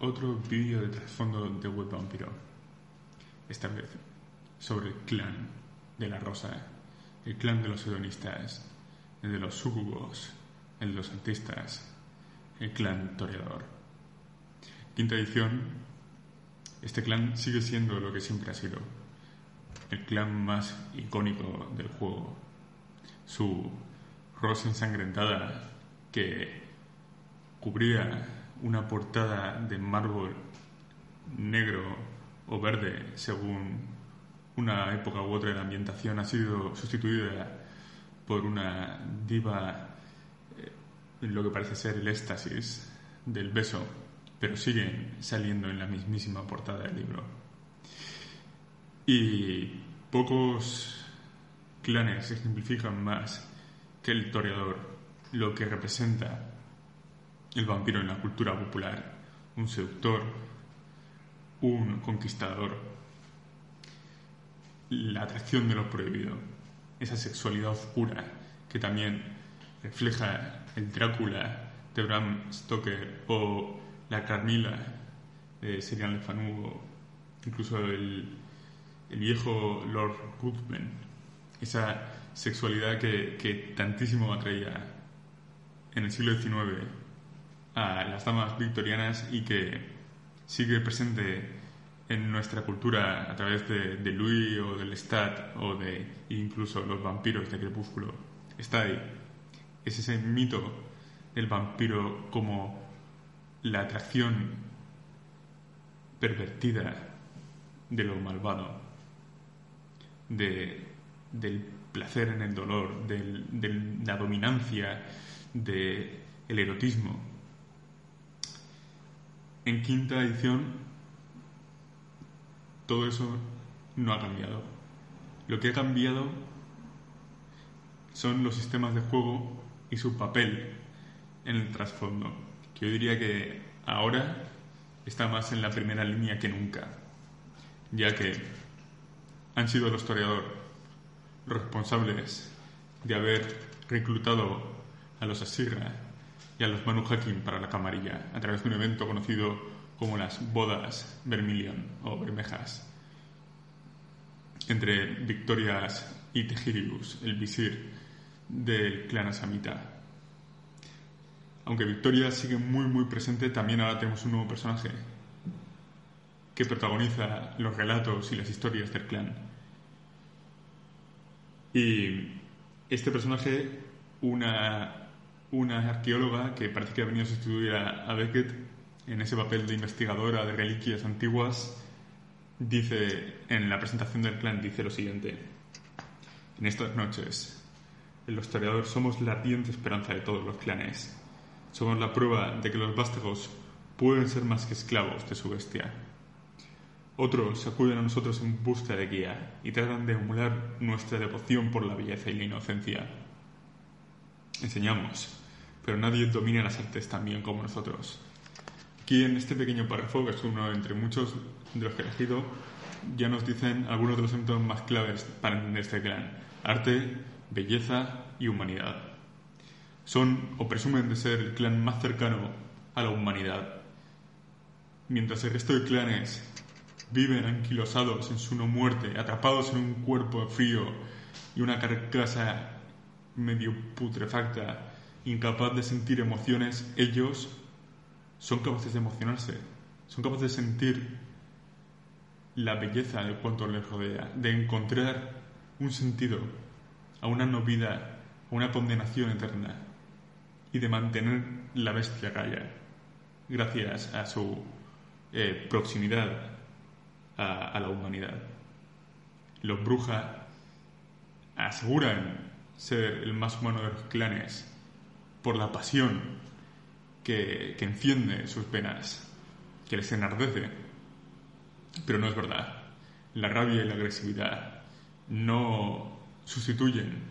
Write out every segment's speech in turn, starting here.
otro vídeo de trasfondo de Web Vampiro. Esta vez sobre el clan de la Rosa, el clan de los hedonistas, el de los sucubos, el de los artistas, el clan toreador. Quinta edición este clan sigue siendo lo que siempre ha sido, el clan más icónico del juego. Su rosa ensangrentada que cubría una portada de mármol negro o verde según una época u otra de la ambientación ha sido sustituida por una diva en eh, lo que parece ser el éxtasis del beso pero siguen saliendo en la mismísima portada del libro. Y pocos clanes ejemplifican más que el toreador lo que representa el vampiro en la cultura popular, un seductor, un conquistador, la atracción de lo prohibido, esa sexualidad oscura que también refleja el Drácula de Bram Stoker o la Carmila de Serial Lefanu, incluso el, viejo Lord Ruthven, esa sexualidad que, tantísimo atraía en el siglo XIX a las damas victorianas y que sigue presente en nuestra cultura a través de, de Louis o del Lestat o de incluso los vampiros de Crepúsculo. Está ahí. Es ese mito del vampiro como la atracción pervertida de lo malvado, de, del placer en el dolor, de la dominancia, del erotismo. En quinta edición, todo eso no ha cambiado. Lo que ha cambiado son los sistemas de juego y su papel en el trasfondo yo diría que ahora está más en la primera línea que nunca, ya que han sido los toreadores responsables de haber reclutado a los Asirra y a los Manu Hakim para la camarilla a través de un evento conocido como las bodas Vermilion o Bermejas entre Victorias y Tejirius, el visir del clan Asamita. Aunque Victoria sigue muy muy presente, también ahora tenemos un nuevo personaje que protagoniza los relatos y las historias del clan. Y este personaje, una, una arqueóloga que parece que ha venido a sustituir a, Beckett en ese papel de investigadora de reliquias antiguas, dice en la presentación del clan, dice lo siguiente. En estas noches, los historiadores somos la ardiente esperanza de todos los clanes somos la prueba de que los vástagos pueden ser más que esclavos de su bestia. Otros acuden a nosotros en busca de guía y tratan de emular nuestra devoción por la belleza y la inocencia. Enseñamos, pero nadie domina las artes tan bien como nosotros. Aquí en este pequeño párrafo, que es uno entre muchos de los que he elegido, ya nos dicen algunos de los elementos más claves para entender este clan. Arte, belleza y humanidad son o presumen de ser el clan más cercano a la humanidad, mientras el resto de clanes viven anquilosados en su no muerte, atrapados en un cuerpo frío y una carcasa medio putrefacta, incapaz de sentir emociones, ellos son capaces de emocionarse, son capaces de sentir la belleza de cuanto les rodea, de encontrar un sentido a una no vida, a una condenación eterna y de mantener la bestia calla, gracias a su eh, proximidad a, la humanidad. Los brujas aseguran ser el más humano de los clanes por la pasión que, enciende sus venas, que les enardece. Pero no es verdad. La rabia y la agresividad no sustituyen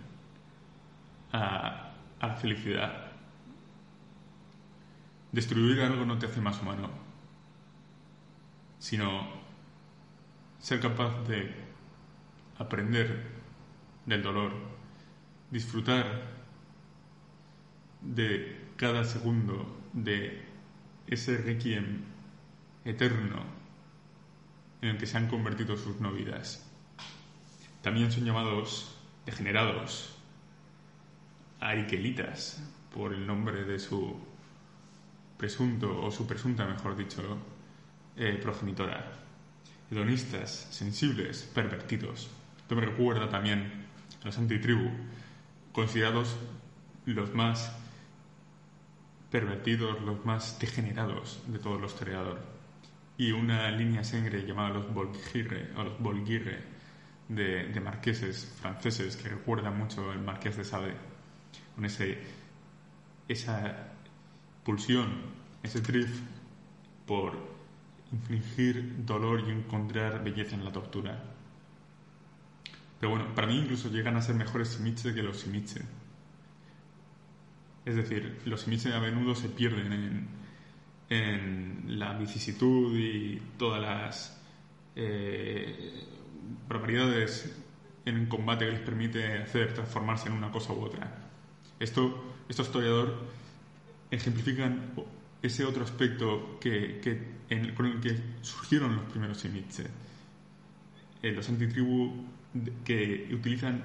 a la felicidad. Destruir algo no te hace más humano, sino ser capaz de aprender del dolor, disfrutar de cada segundo de ese requiem eterno en el que se han convertido sus no vidas. También son llamados degenerados, ariquelitas, por el nombre de su presunto, o su presunta, mejor dicho, eh, progenitora. Hedonistas, sensibles, pervertidos. Esto me recuerda también a los antitribu, considerados los más pervertidos, los más degenerados de todos los toreadores. Y una línea sangre llamada los Volgirre, o los Volguirre, de, marqueses franceses que recuerdan mucho el marqués de Sade, con ese, esa pulsión, ese drift por infligir dolor y encontrar belleza en la tortura. Pero bueno, para mí incluso llegan a ser mejores Simiche que los Simiche. Es decir, los Simiche a menudo se pierden en, en la vicisitud y todas las eh, barbaridades en combate que les permite hacer transformarse en una cosa u otra. Esto, estos historiadores ejemplifican ese otro aspecto que, en, con el que surgieron los primeros Simiche. Eh, los antitribu que utilizan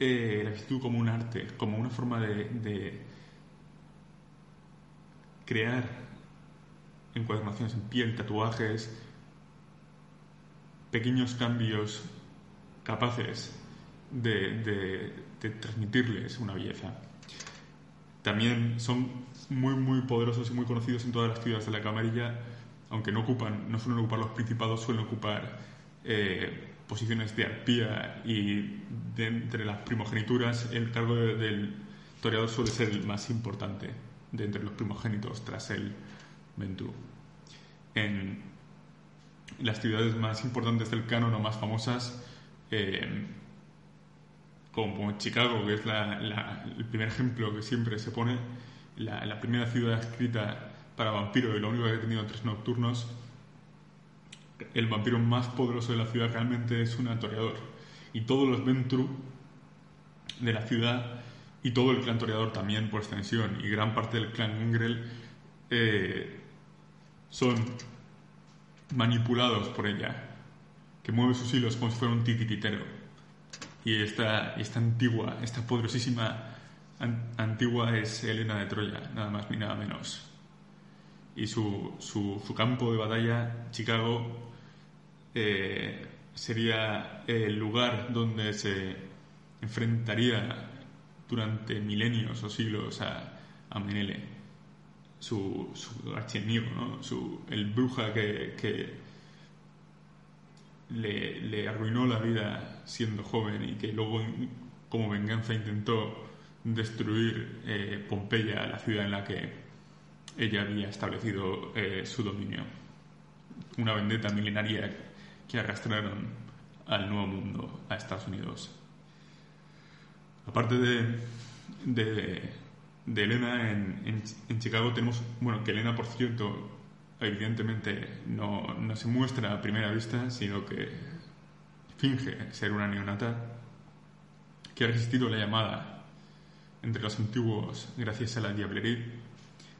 eh, la actitud como un arte, como una forma de, crear encuadernaciones en piel, tatuajes, pequeños cambios capaces de, transmitirles una belleza. También son muy, muy poderosos y muy conocidos en todas las ciudades de la camarilla, aunque no ocupan, no suelen ocupar los principados, suelen ocupar eh, posiciones de arpía y de entre las primogenituras el cargo de, del toreador suele ser el más importante de entre los primogénitos tras el Ventú. En las ciudades más importantes del canon o más famosas, eh, como Chicago, que es la, la, el primer ejemplo que siempre se pone, la, la, primera ciudad escrita para vampiro y la única que ha tenido tres nocturnos, el vampiro más poderoso de la ciudad realmente es un toreador. Y todos los Ventru de la ciudad y todo el clan toreador también por extensión y gran parte del clan Ingrel eh, son manipulados por ella, que mueve sus hilos como si fuera un titiritero. Y esta, esta antigua, esta poderosísima an, antigua es Elena de Troya, nada más ni nada menos. Y su, su campo de batalla, Chicago, eh, sería el lugar donde se enfrentaría durante milenios o siglos a, a Menele, su, su archienemigo, ¿no? su, el bruja que, que le, le, arruinó la vida siendo joven y que luego como venganza intentó destruir eh, Pompeya, la ciudad en la que ella había establecido eh, su dominio. Una vendetta milenaria que arrastraron al nuevo mundo, a Estados Unidos. Aparte de, de, Elena en, en, en, Chicago tenemos, bueno, que Elena, por cierto, evidentemente no, no, se muestra a primera vista, sino que finge ser una neonata que ha resistido la llamada entre los antiguos gracias a la diablería.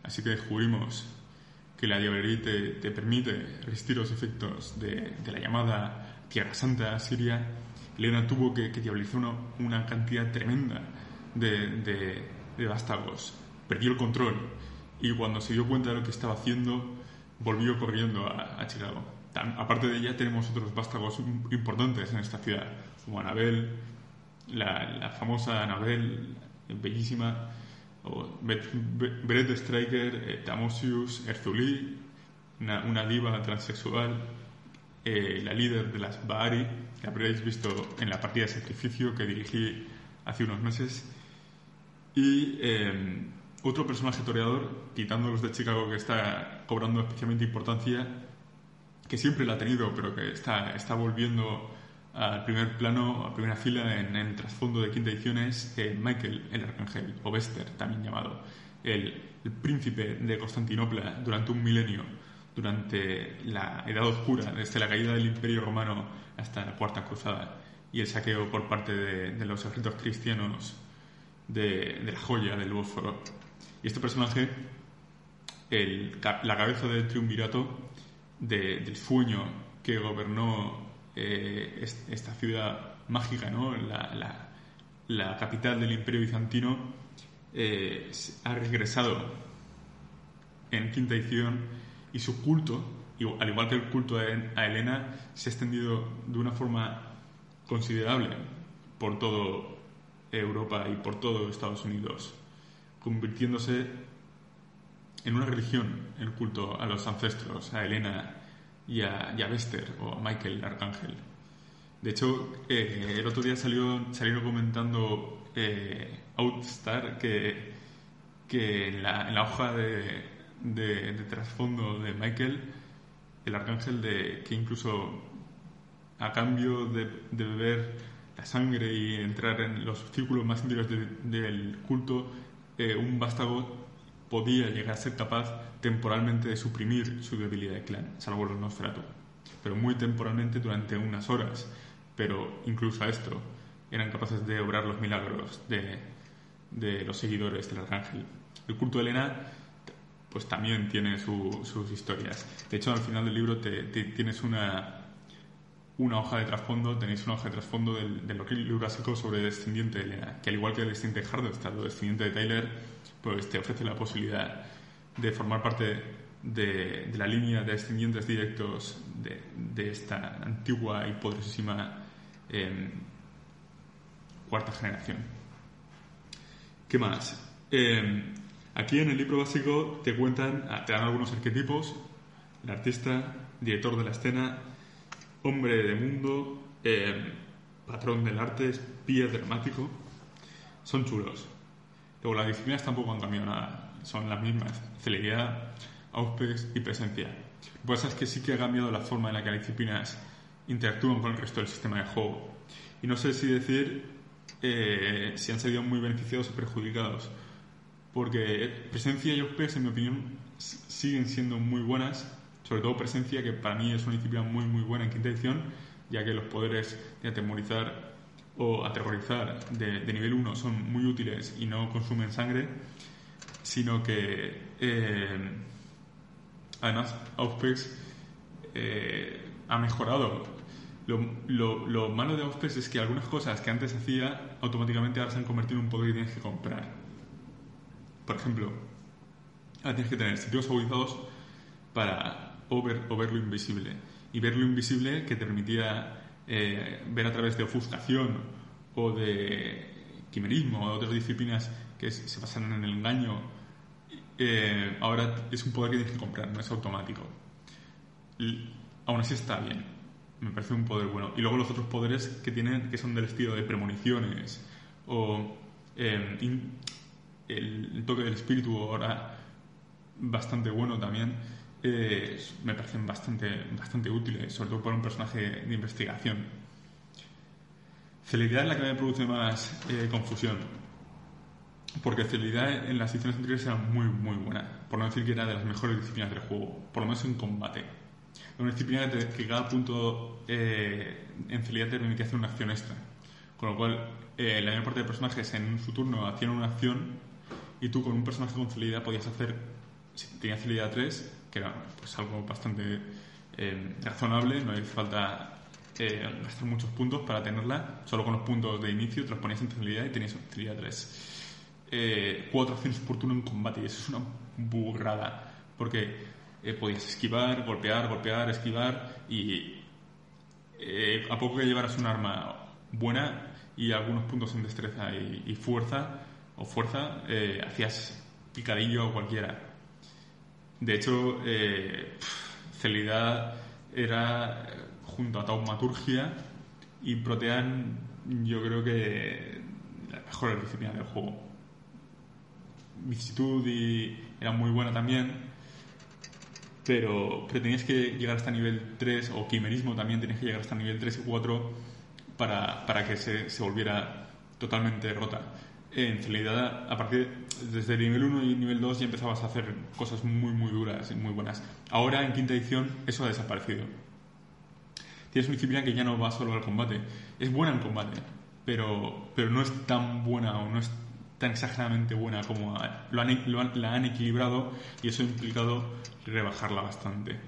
Así que descubrimos que la diablería te, te, permite resistir los efectos de, la llamada Tierra Santa Siria, Elena tuvo que, que una, cantidad tremenda de, de, vástagos. Perdió el control y cuando se dio cuenta de lo que estaba haciendo, volvió corriendo a, a Chicago. Aparte de ella, tenemos otros vástagos importantes en esta ciudad, como Anabel, la, famosa Anabel, bellísima, Brett Striker, eh, Tamosius, Erzuli, una, diva transexual, eh, la líder de las Bahari, que habréis visto en la partida de sacrificio que dirigí hace unos meses, y eh, otro personaje toreador, quitando los de Chicago que está cobrando especialmente importancia, que siempre la ha tenido, pero que está, está volviendo al primer plano, a primera fila en, el trasfondo de quinta edición es eh, Michael el Arcángel, o Bester también llamado, el, príncipe de Constantinopla durante un milenio, durante la Edad Oscura, desde la caída del Imperio Romano hasta la Cuarta Cruzada y el saqueo por parte de, los ejércitos cristianos de, la joya del Bósforo. Y este personaje, la cabeza del triunvirato, del sueño que gobernó eh, esta ciudad mágica, ¿no? la, capital del Imperio Bizantino, eh, ha regresado en quinta edición y su culto, al igual que el culto a Helena, se ha extendido de una forma considerable por toda Europa y por todo Estados Unidos, convirtiéndose en una religión el culto a los ancestros, a Helena y a, y Bester o a Michael Arcángel. De hecho, eh, el otro día salió, salieron comentando eh, Outstar que, que en, la, en la hoja de, de, trasfondo de Michael, el arcángel de que incluso a cambio de, beber la sangre y entrar en los círculos más íntimos del culto, eh, un vástago podía llegar a ser capaz temporalmente de suprimir su debilidad de clan, salvo los Nosferatu, pero muy temporalmente durante unas horas. Pero incluso a esto eran capaces de obrar los milagros de, de los seguidores del arcángel. El culto de Elena pues también tiene sus historias. De hecho, al final del libro te, tienes una, una hoja de trasfondo, tenéis una hoja de trasfondo del, del libro sobre el descendiente de Elena, que al igual que el descendiente de Hardestar el descendiente de Tyler, pues te ofrece la posibilidad de formar parte de, la línea de descendientes directos de, esta antigua y poderosísima em, cuarta generación. ¿Qué más? Em, aquí en el libro básico te cuentan, ah, te dan algunos arquetipos, el artista, director de la escena, hombre de mundo, em, patrón del arte, espía dramático, son chulos. Luego las disciplinas tampoco han cambiado nada, son las mismas, celeridad, auspex y presencia. Lo que pasa es que sí que ha cambiado la forma en la que las disciplinas interactúan con el resto del sistema de juego. Y no sé si decir eh, si han salido muy beneficiados o perjudicados, porque presencia y auspex, en mi opinión, siguen siendo muy buenas, sobre todo presencia, que para mí es una disciplina muy muy buena en quinta edición, ya que los poderes de atemorizar o aterrorizar de, nivel 1 son muy útiles y no consumen sangre, sino que eh, además Auspex eh, ha mejorado. Lo, lo, malo de Auspex es que algunas cosas que antes hacía automáticamente ahora se han convertido en un poder que tienes que comprar. Por ejemplo, ahora tienes que tener sitios agudizados para o ver, o ver lo invisible. Y ver lo invisible que te permitía eh, ver a través de ofuscación o de quimerismo o de otras disciplinas que se basan en el engaño, eh, ahora es un poder que tienes que comprar, no es automático. Aún así está bien, me parece un poder bueno. Y luego los otros poderes que tienen, que son del estilo de premoniciones o eh, el toque del espíritu, ahora bastante bueno también eh, me parecen bastante, bastante útiles, sobre todo para un personaje de investigación. Celeridad es la que me produce más eh, confusión, porque celeridad en las ediciones anteriores era muy, muy buena, por no decir que era de las mejores disciplinas del juego, por lo menos en combate. Una disciplina que cada punto eh, en celeridad te permitía hacer una acción extra, con lo cual la mayor parte de personajes en su turno hacían una acción y tú con un personaje con celeridad podías hacer, si tenías celeridad 3, que era pues, algo bastante eh, razonable, no hay falta eh, gastar muchos puntos para tenerla, solo con los puntos de inicio te los ponías en y tenías facilidad 3. Eh, cuatro acciones por turno en combate, y eso es una burrada, porque eh, podías esquivar, golpear, golpear, esquivar, y a poco que llevaras un arma buena y algunos puntos en destreza y, y fuerza, o fuerza, hacías picadillo a cualquiera. De hecho, eh, era, junto a Taumaturgia y Protean, yo creo que la mejor disciplina del juego. vicisitud y era muy buena también, pero, pero tenías que llegar hasta nivel 3, o quimerismo también tenías que llegar hasta nivel 3 y 4 para, para que se, se volviera totalmente rota. En realidad, a partir desde el nivel 1 y nivel 2 ya empezabas a hacer cosas muy, muy duras y muy buenas. Ahora, en quinta edición, eso ha desaparecido. Tienes una disciplina que ya no va solo al combate. Es buena en combate, pero, pero no es tan buena o no es tan exageradamente buena como lo han, la han equilibrado y eso ha implicado rebajarla bastante.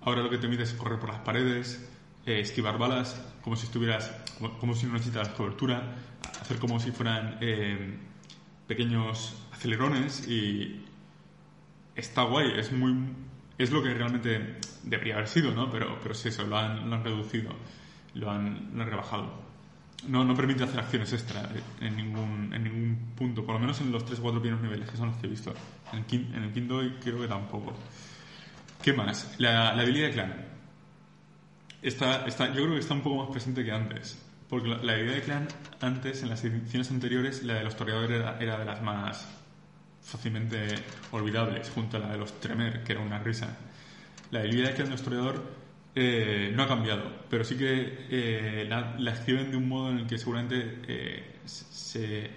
Ahora lo que te permite es correr por las paredes, eh, esquivar balas, como si estuvieras, como, si no necesitaras cobertura, hacer como si fueran eh, pequeños acelerones y está guay, es muy es lo que realmente debería haber sido, ¿no? Pero, pero sí, eso, lo han, lo han reducido, lo han, lo han rebajado no, no permite hacer acciones extra en ningún, en ningún punto, por lo menos en los 3 o 4 primeros niveles, que son los que he visto. En el, en el quinto creo que tampoco. ¿Qué más? La, la habilidad de clan. Está, está, yo creo que está un poco más presente que antes. Porque la, habilidad de clan antes, en las ediciones anteriores, la de los toreadores era, era de las más fácilmente olvidables, junto a la de los Tremer, que era una risa. La habilidad de clan de los toreadores eh, no ha cambiado, pero sí que eh, la, la, escriben de un modo en el que seguramente eh, se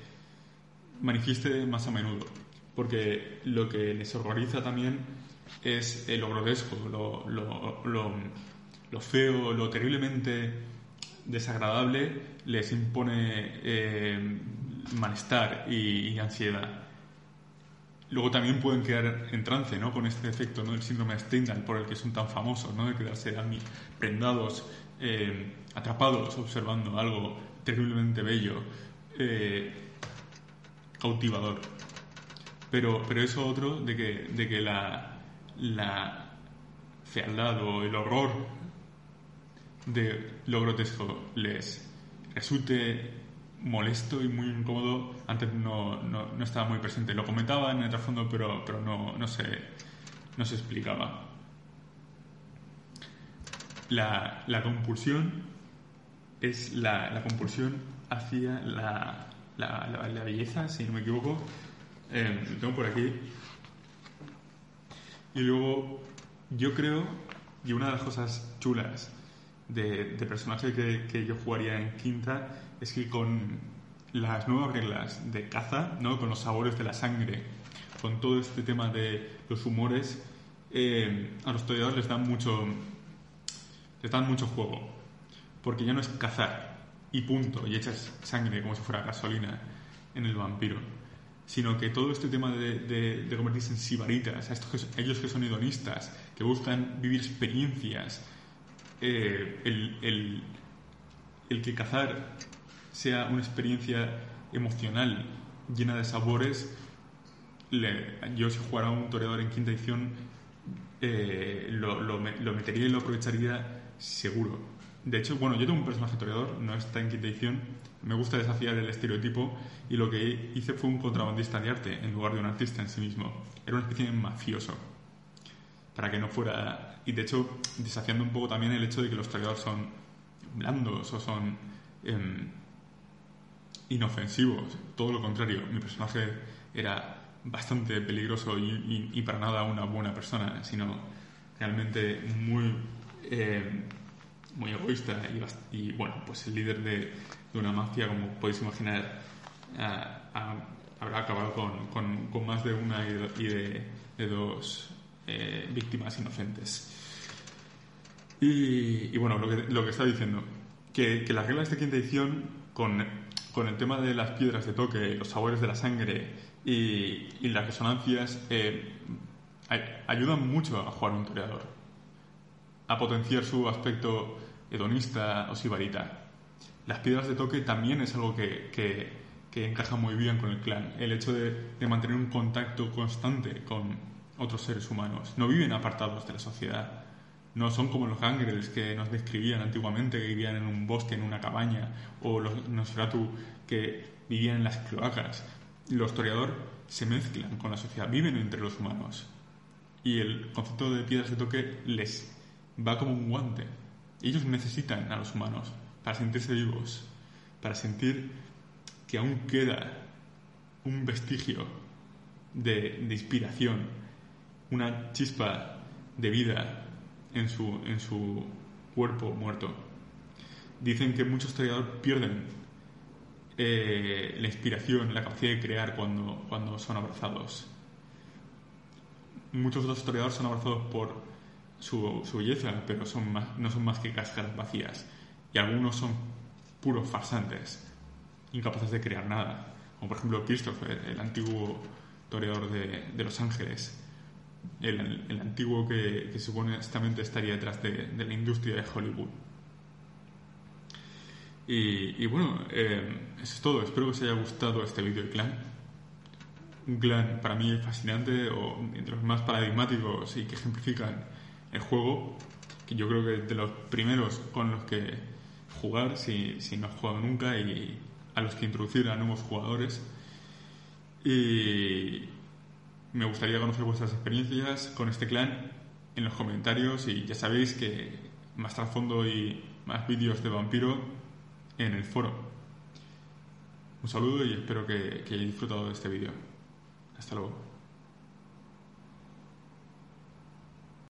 manifieste más a menudo, porque lo que les horroriza también es lo grotesco, lo, lo, lo, lo feo, lo terriblemente desagradable les impone malestar y ansiedad. Luego también pueden quedar en trance, ¿no? Con este efecto, ¿no? El síndrome de Stendhal, por el que son tan famosos, ¿no? De quedarse prendados, eh, atrapados, observando algo terriblemente bello, eh, cautivador. Pero, pero eso otro de que, de que la, la fealdad o el horror de lo grotesco les resulte molesto y muy incómodo, antes no, no, no, estaba muy presente. Lo comentaba en el trasfondo, pero, pero no, no, se, no se explicaba. La, la compulsión es la, la, compulsión hacia la, la, la, belleza, si no me equivoco. Eh, lo tengo por aquí. Y luego, yo creo, y una de las cosas chulas de, de personaje que, que yo jugaría en quinta es que con las nuevas reglas de caza, ¿no? con los sabores de la sangre, con todo este tema de los humores, eh, a los toreadores les dan mucho les dan mucho juego porque ya no es cazar y punto y echas sangre como si fuera gasolina en el vampiro sino que todo este tema de, de, convertirse en sibaritas a estos ellos que son hedonistas que buscan vivir experiencias eh, el, que cazar sea una experiencia emocional llena de sabores, yo si jugara un toreador en quinta edición eh, lo, lo, metería y lo aprovecharía seguro. De hecho, bueno, yo tengo un personaje toreador, no está en quinta edición, me gusta desafiar el estereotipo y lo que hice fue un contrabandista de arte en lugar de un artista en sí mismo. Era una especie de mafioso, para que no fuera... Y de hecho, desafiando un poco también el hecho de que los toreadores son blandos o son... Em, inofensivos, todo lo contrario, mi personaje era bastante peligroso y, para nada una buena persona, sino realmente muy, eh, muy egoísta y, bueno, pues el líder de, una mafia, como podéis imaginar, habrá acabado con, con, más de una y de, dos eh, víctimas inocentes. Y, bueno, lo que, está diciendo, que, que las reglas de quinta edición con con el tema de las piedras de toque, los sabores de la sangre y, las resonancias, eh, ayudan mucho a jugar un toreador, a potenciar su aspecto hedonista o sibarita. Las piedras de toque también es algo que, que, encaja muy bien con el clan. El hecho de mantener un contacto constante con otros seres humanos. No viven apartados de la sociedad no son como los ángeles que nos describían antiguamente, que vivían en un bosque, en una cabaña, o los Nosferatu que vivían en las cloacas. Los toreador se mezclan con la sociedad, viven entre los humanos. Y el concepto de piedras de toque les va como un guante. Ellos necesitan a los humanos para sentirse vivos, para sentir que aún queda un vestigio de, de inspiración, una chispa de vida en su, en su cuerpo muerto. Dicen que muchos historiadores pierden eh, la inspiración, la capacidad de crear cuando, cuando son abrazados. Muchos otros historiadores son abrazados por su, su belleza, pero son no son más que cáscaras vacías. Y algunos son puros farsantes, incapaces de crear nada. Como por ejemplo Christopher, el antiguo toreador de, de Los Ángeles, el, antiguo que, que, supuestamente estaría detrás de, la industria de Hollywood. Y, bueno, eh, eso es todo. Espero que os haya gustado este vídeo de clan. Un clan para mí fascinante, o entre los más paradigmáticos y que ejemplifican el juego, que yo creo que de los primeros con los que jugar si, si no has jugado nunca y a los que introducir a nuevos jugadores. Y me gustaría conocer vuestras experiencias con este clan en los comentarios y ya sabéis que más trasfondo y más vídeos de vampiro en el foro. Un saludo y espero que, que hayáis disfrutado de este vídeo. Hasta luego.